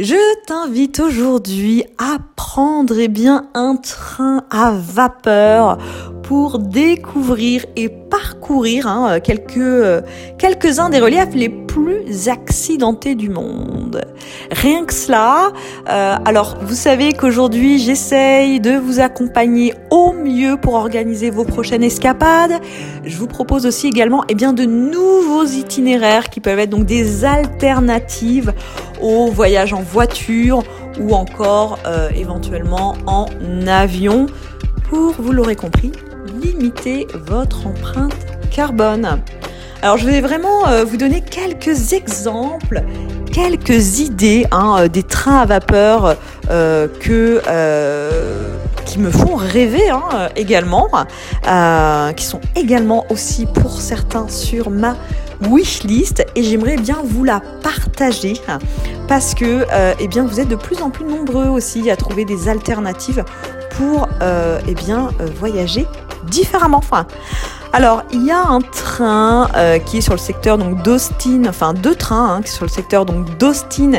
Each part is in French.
Je t'invite aujourd'hui à prendre eh bien un train à vapeur pour découvrir et parcourir hein, quelques, euh, quelques-uns des reliefs les plus accidentés du monde. Rien que cela, euh, alors vous savez qu'aujourd'hui j'essaye de vous accompagner au pour organiser vos prochaines escapades. Je vous propose aussi également eh bien, de nouveaux itinéraires qui peuvent être donc des alternatives au voyage en voiture ou encore euh, éventuellement en avion pour, vous l'aurez compris, limiter votre empreinte carbone. Alors je vais vraiment euh, vous donner quelques exemples, quelques idées hein, euh, des trains à vapeur que me font rêver hein, également, qui sont également aussi pour certains sur ma wishlist et j'aimerais bien vous la partager parce que eh bien vous êtes de plus en plus nombreux aussi à trouver des alternatives pour eh bien voyager différemment. Alors, il y a un train euh, qui est sur le secteur donc d'Austin, enfin deux trains hein, qui sont sur le secteur donc d'Austin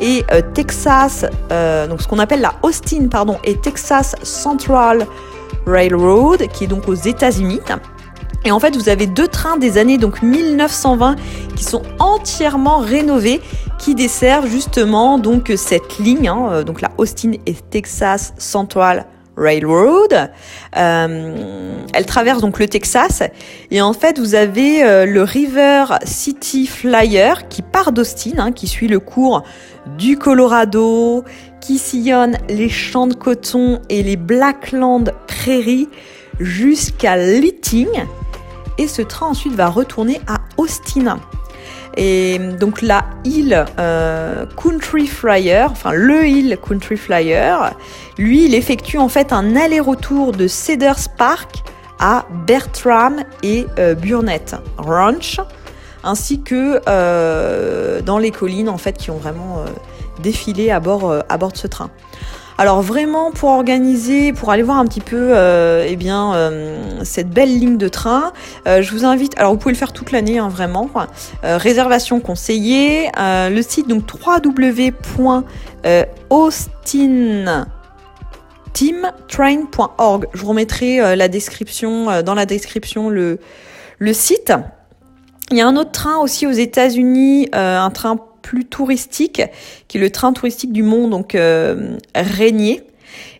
et euh, Texas, euh, donc ce qu'on appelle la Austin pardon et Texas Central Railroad, qui est donc aux États-Unis. Et en fait, vous avez deux trains des années donc 1920 qui sont entièrement rénovés, qui desservent justement donc cette ligne, hein, donc la Austin et Texas Central Railroad. Euh, elle traverse donc le Texas et en fait vous avez euh, le River City Flyer qui part d'Austin, hein, qui suit le cours du Colorado, qui sillonne les champs de coton et les Blackland prairies jusqu'à Litting. Et ce train ensuite va retourner à Austin. Et donc la île euh, Country Flyer, enfin le île Country Flyer, lui, il effectue en fait un aller-retour de Cedars Park à Bertram et euh, Burnett Ranch, ainsi que euh, dans les collines en fait qui ont vraiment défilé à bord, à bord de ce train. Alors vraiment pour organiser, pour aller voir un petit peu euh, eh bien euh, cette belle ligne de train, euh, je vous invite. Alors vous pouvez le faire toute l'année, hein, vraiment. réservation conseillée. le site donc www.austinteamtrain.org. Je vous remettrai la description dans la description le le site. Il y a un autre train aussi aux États-Unis, un train plus touristique, qui est le train touristique du mont, donc euh, Régnier.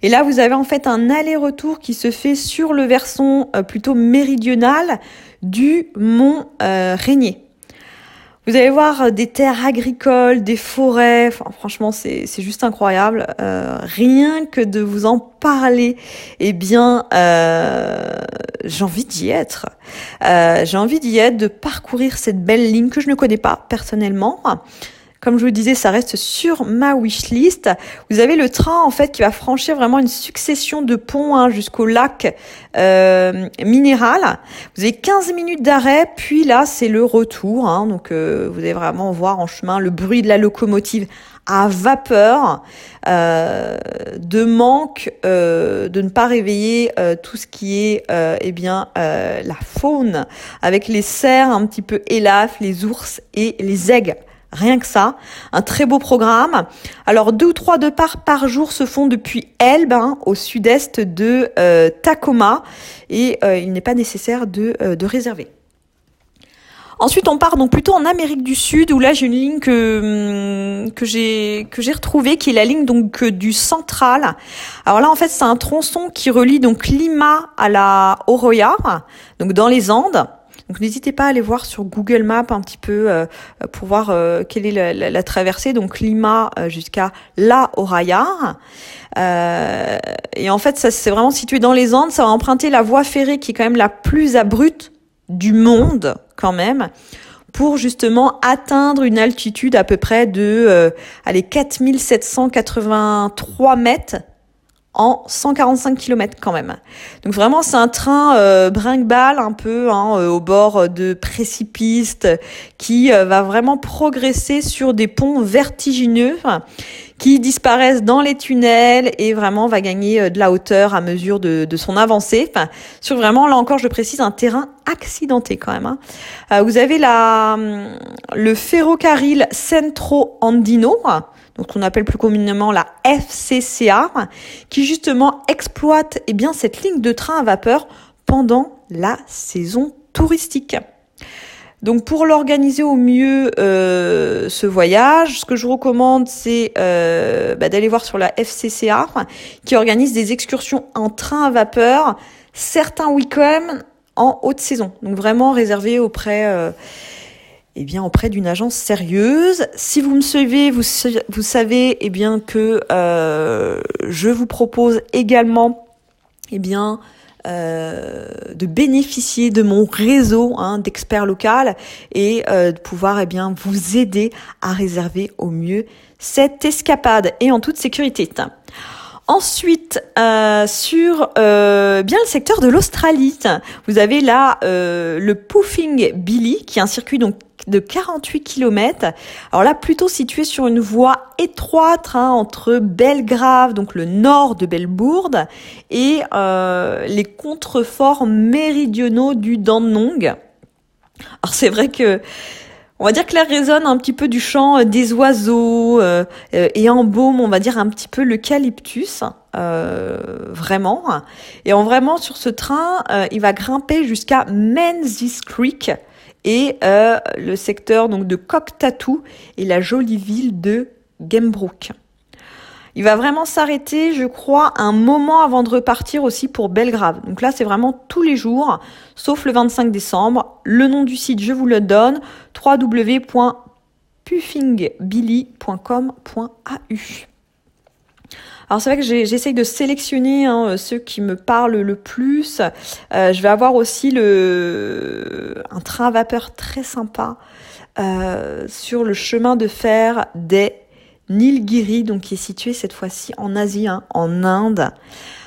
Et là, vous avez en fait un aller-retour qui se fait sur le versant euh, plutôt méridional du mont euh, Régnier. Vous allez voir des terres agricoles, des forêts. Franchement, c'est juste incroyable. rien que de vous en parler, eh bien, j'ai envie d'y être. j'ai envie d'y être, de parcourir cette belle ligne que je ne connais pas personnellement. Comme je vous disais, ça reste sur ma wishlist. Vous avez le train en fait qui va franchir vraiment une succession de ponts hein, jusqu'au lac euh, minéral. Vous avez 15 minutes d'arrêt, puis là c'est le retour. Hein, donc euh, vous allez vraiment voir en chemin le bruit de la locomotive à vapeur, euh, de manque euh, de ne pas réveiller euh, tout ce qui est eh bien la faune avec les cerfs un petit peu élafes, les ours et les aigles. Rien que ça, un très beau programme. Alors deux ou trois départs par jour se font depuis Elbe, hein, au sud-est de euh, Tacoma, et euh, il n'est pas nécessaire de, euh, de, réserver. Ensuite, on part donc plutôt en Amérique du Sud, où là j'ai une ligne que hum, que j'ai que j'ai retrouvée, qui est la ligne donc du central. Alors là, en fait, c'est un tronçon qui relie donc Lima à la Oroya, donc dans les Andes. Donc n'hésitez pas à aller voir sur Google Maps un petit peu euh, pour voir euh, quelle est la, traversée. Donc Lima euh, jusqu'à La Oraya. et en fait, ça c'est vraiment situé dans les Andes. Ça va emprunter la voie ferrée qui est quand même la plus abrupte du monde quand même pour justement atteindre une altitude à peu près de euh, allez, 4783 mètres en 145 km quand même. Donc vraiment c'est un train euh, brinque-balle un peu hein, euh, au bord de précipices qui euh, va vraiment progresser sur des ponts vertigineux qui disparaissent dans les tunnels et vraiment va gagner de la hauteur à mesure de, de son avancée. Enfin, sur vraiment là encore je précise un terrain accidenté quand même. Hein. vous avez la le ferrocarril Centro Andino donc qu'on appelle plus communément la FCCA, qui justement exploite eh bien, cette ligne de train à vapeur pendant la saison touristique. Donc pour l'organiser au mieux euh, ce voyage, ce que je recommande, c'est euh, bah, d'aller voir sur la FCCA qui organise des excursions en train à vapeur certains week-ends en haute saison. Donc vraiment réservé auprès euh, eh bien auprès d'une agence sérieuse. Si vous me suivez, vous, savez eh bien que euh, je vous propose également eh bien euh, de bénéficier de mon réseau hein, d'experts locaux et euh, de pouvoir eh bien vous aider à réserver au mieux cette escapade et en toute sécurité. Ensuite, euh, sur euh, bien le secteur de l'Australie, vous avez là euh, le Poofing Billy, qui est un circuit donc de 48 km. Alors là, plutôt situé sur une voie étroite hein, entre Belgrave, donc le nord de Belbourd, et les contreforts méridionaux du Dandenong. Alors c'est vrai que on va dire que l'air résonne un petit peu du chant euh, des oiseaux euh, euh, et embaume, on va dire un petit peu l'eucalyptus, vraiment. Et en vraiment sur ce train, il va grimper jusqu'à Menzies Creek et le secteur donc de Cocktatou et la jolie ville de Gembrook. Il va vraiment s'arrêter, je crois, un moment avant de repartir aussi pour Belgrave. Donc là, c'est vraiment tous les jours, sauf le 25 décembre. Le nom du site, je vous le donne, www.puffingbilly.com.au. Alors c'est vrai que j'essaye de sélectionner hein, ceux qui me parlent le plus. Euh, je vais avoir aussi un train à vapeur très sympa euh, sur le chemin de fer des Nilgiri, donc qui est situé cette fois-ci en Asie, hein, en Inde.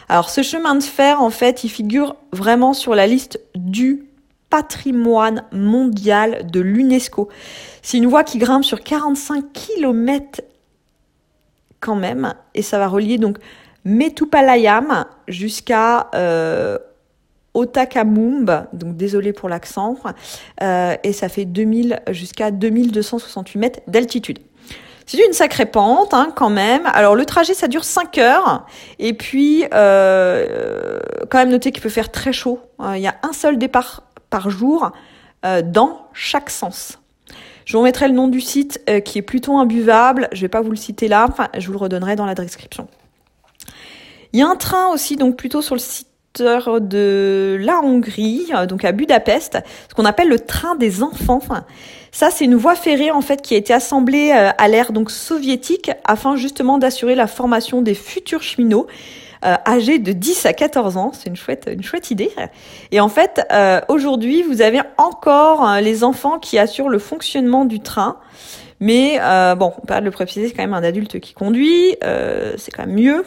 Alors ce chemin de fer, en fait, il figure vraiment sur la liste du patrimoine mondial de l'UNESCO. C'est une voie qui grimpe sur 45 km quand même, et ça va relier donc Metupalayam jusqu'à euh, donc désolé pour l'accent, euh, et ça fait 2000 jusqu'à 2268 mètres d'altitude. C'est une sacrée pente hein, quand même. Alors le trajet ça dure 5 heures et puis euh, quand même noter qu'il peut faire très chaud. Euh, il y a un seul départ par jour euh, dans chaque sens. Je vous remettrai le nom du site qui est plutôt imbuvable. Je vais pas vous le citer là, enfin je vous le redonnerai dans la description. Il y a un train aussi donc plutôt sur le site de la Hongrie, euh, donc à Budapest, ce qu'on appelle le train des enfants. Ça, c'est une voie ferrée en fait qui a été assemblée euh, à l'ère donc soviétique afin justement d'assurer la formation des futurs cheminots euh, âgés de 10 à 14 ans. C'est une chouette, une chouette idée. Et en fait, aujourd'hui, vous avez encore les enfants qui assurent le fonctionnement du train. Mais euh, bon, pas de le préciser, c'est quand même un adulte qui conduit, euh, c'est quand même mieux.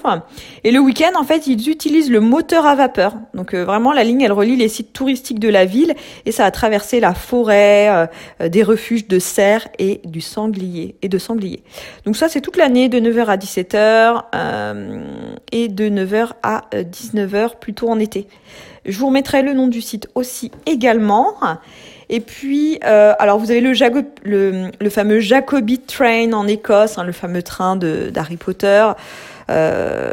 Et le week-end, en fait, ils utilisent le moteur à vapeur. Donc euh, vraiment, la ligne, elle relie les sites touristiques de la ville et ça a traversé la forêt, des refuges de cerfs et du sanglier et de sangliers. Donc ça, c'est toute l'année de 9h à 17h et de 9h à 19h plutôt en été. Je vous remettrai le nom du site aussi également. Et puis, euh, alors vous avez le, le, le, fameux Jacobi Train en Écosse, hein, le fameux train d'Harry Potter. Euh,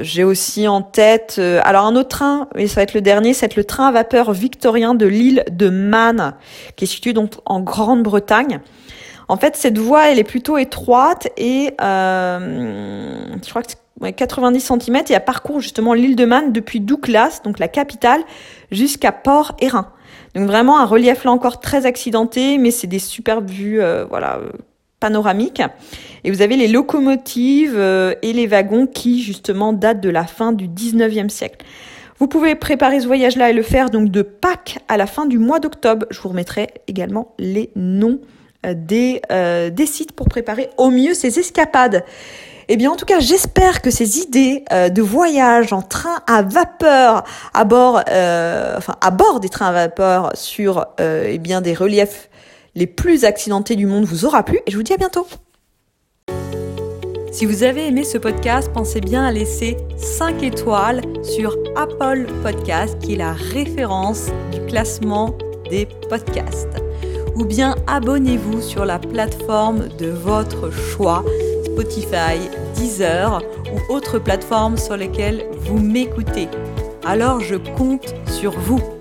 J'ai aussi en tête, euh, alors un autre train, mais ça va être le dernier, c'est le train à vapeur victorien de l'île de Man, qui est situé donc en Grande-Bretagne. En fait, cette voie, elle est plutôt étroite et euh, je crois que c'est 90 cm et elle parcourt justement l'île de Man depuis Douglas, donc la capitale, jusqu'à Port-Erin. Donc vraiment un relief là encore très accidenté, mais c'est des superbes vues, euh, voilà, euh, panoramiques. Et vous avez les locomotives euh, et les wagons qui justement datent de la fin du 19e siècle. Vous pouvez préparer ce voyage-là et le faire donc de Pâques à la fin du mois d'octobre. Je vous remettrai également les noms des sites pour préparer au mieux ces escapades. Eh bien, en tout cas, j'espère que ces idées euh, de voyage en train à vapeur à bord, enfin à bord des trains à vapeur sur eh bien des reliefs les plus accidentés du monde vous aura plu. Et je vous dis à bientôt. Si vous avez aimé ce podcast, pensez bien à laisser 5 étoiles sur Apple Podcast, qui est la référence du classement des podcasts. Ou bien abonnez-vous sur la plateforme de votre choix, Spotify, Deezer ou autres plateformes sur lesquelles vous m'écoutez. Alors je compte sur vous.